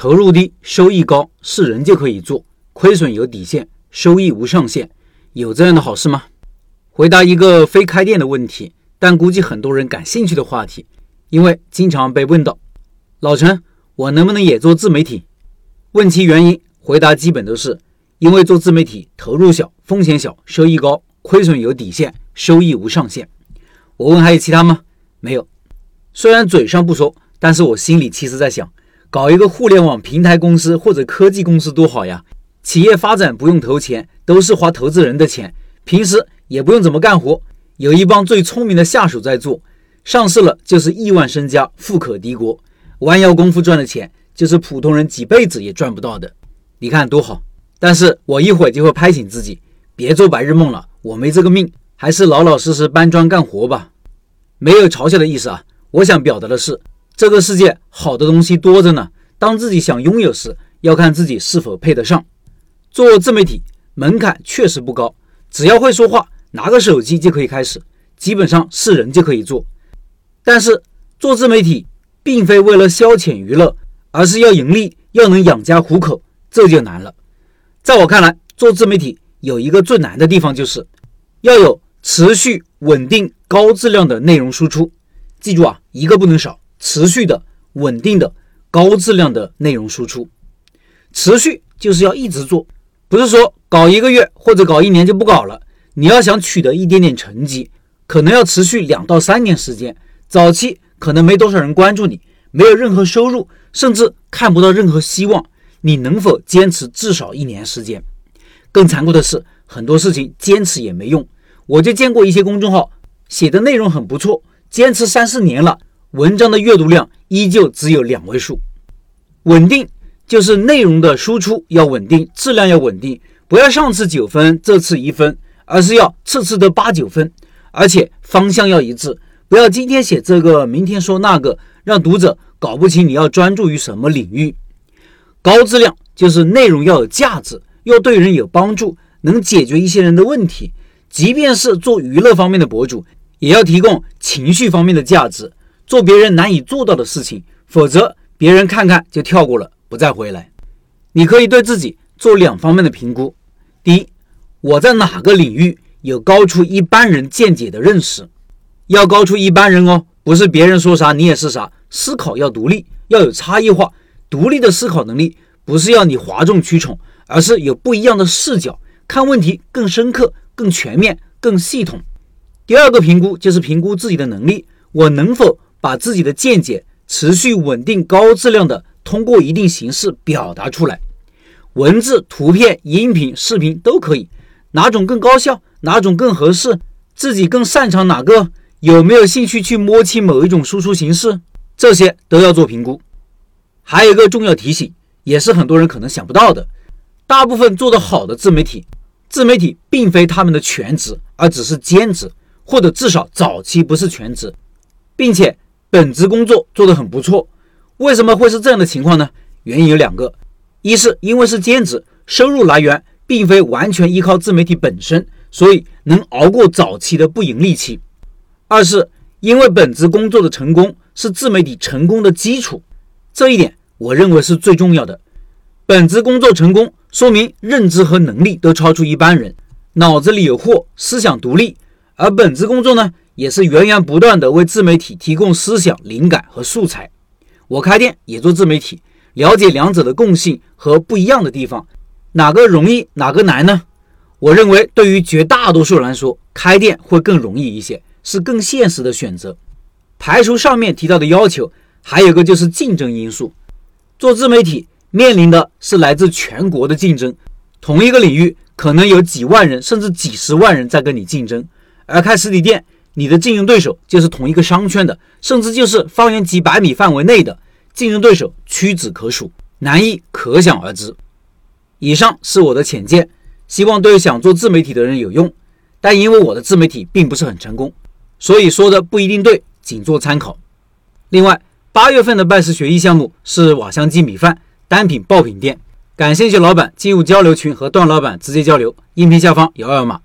投入低，收益高，是人就可以做，亏损有底线，收益无上限，有这样的好事吗？回答一个非开店的问题，但估计很多人感兴趣的话题，因为经常被问到：“老陈，我能不能也做自媒体？”问其原因，回答基本都是因为做自媒体投入小，风险小，收益高，亏损有底线，收益无上限。我问还有其他吗？没有。虽然嘴上不说，但是我心里其实在想，搞一个互联网平台公司或者科技公司多好呀！企业发展不用投钱，都是花投资人的钱，平时也不用怎么干活，有一帮最聪明的下属在做，上市了就是亿万身家，富可敌国，弯腰功夫赚的钱就是普通人几辈子也赚不到的，你看多好！但是我一会儿就会拍醒自己，别做白日梦了，我没这个命，还是老老实实搬砖干活吧，没有嘲笑的意思啊。我想表达的是，这个世界好的东西多着呢。当自己想拥有时，要看自己是否配得上。做自媒体门槛确实不高，只要会说话，拿个手机就可以开始，基本上是人就可以做。但是做自媒体并非为了消遣娱乐，而是要盈利，要能养家糊口，这就难了。在我看来，做自媒体有一个最难的地方，就是要有持续稳定、高质量的内容输出。记住啊，一个不能少，持续的、稳定的、高质量的内容输出。持续就是要一直做，不是说搞一个月或者搞一年就不搞了。你要想取得一点点成绩，可能要持续两到三年时间。早期可能没多少人关注你，没有任何收入，甚至看不到任何希望。你能否坚持至少一年时间？更残酷的是，很多事情坚持也没用。我就见过一些公众号写的内容很不错。坚持三四年了，文章的阅读量依旧只有两位数。稳定就是内容的输出要稳定，质量要稳定，不要上次九分，这次一分，而是要次次都八九分，而且方向要一致，不要今天写这个，明天说那个，让读者搞不清你要专注于什么领域。高质量就是内容要有价值，要对人有帮助，能解决一些人的问题，即便是做娱乐方面的博主。也要提供情绪方面的价值，做别人难以做到的事情，否则别人看看就跳过了，不再回来。你可以对自己做两方面的评估：第一，我在哪个领域有高出一般人见解的认识？要高出一般人哦，不是别人说啥你也是啥。思考要独立，要有差异化。独立的思考能力不是要你哗众取宠，而是有不一样的视角，看问题更深刻、更全面、更系统。第二个评估就是评估自己的能力，我能否把自己的见解持续稳定、高质量的通过一定形式表达出来，文字、图片、音频、视频都可以，哪种更高效，哪种更合适，自己更擅长哪个，有没有兴趣去摸清某一种输出形式，这些都要做评估。还有一个重要提醒，也是很多人可能想不到的，大部分做得好的自媒体，自媒体并非他们的全职，而只是兼职。或者至少早期不是全职，并且本职工作做得很不错。为什么会是这样的情况呢？原因有两个：一是因为是兼职，收入来源并非完全依靠自媒体本身，所以能熬过早期的不盈利期；二是因为本职工作的成功是自媒体成功的基础。这一点我认为是最重要的。本职工作成功，说明认知和能力都超出一般人，脑子里有货，思想独立。而本职工作呢，也是源源不断的为自媒体提供思想灵感和素材。我开店也做自媒体，了解两者的共性和不一样的地方，哪个容易，哪个难呢？我认为对于绝大多数人来说，开店会更容易一些，是更现实的选择。排除上面提到的要求，还有一个就是竞争因素。做自媒体面临的是来自全国的竞争，同一个领域可能有几万人甚至几十万人在跟你竞争。而开实体店，你的竞争对手就是同一个商圈的，甚至就是方圆几百米范围内的竞争对手屈指可数，难易可想而知。以上是我的浅见，希望对想做自媒体的人有用。但因为我的自媒体并不是很成功，所以说的不一定对，仅做参考。另外，八月份的拜师学艺项目是瓦香鸡米饭单品爆品店，感兴趣老板进入交流群和段老板直接交流，音频下方有二维码。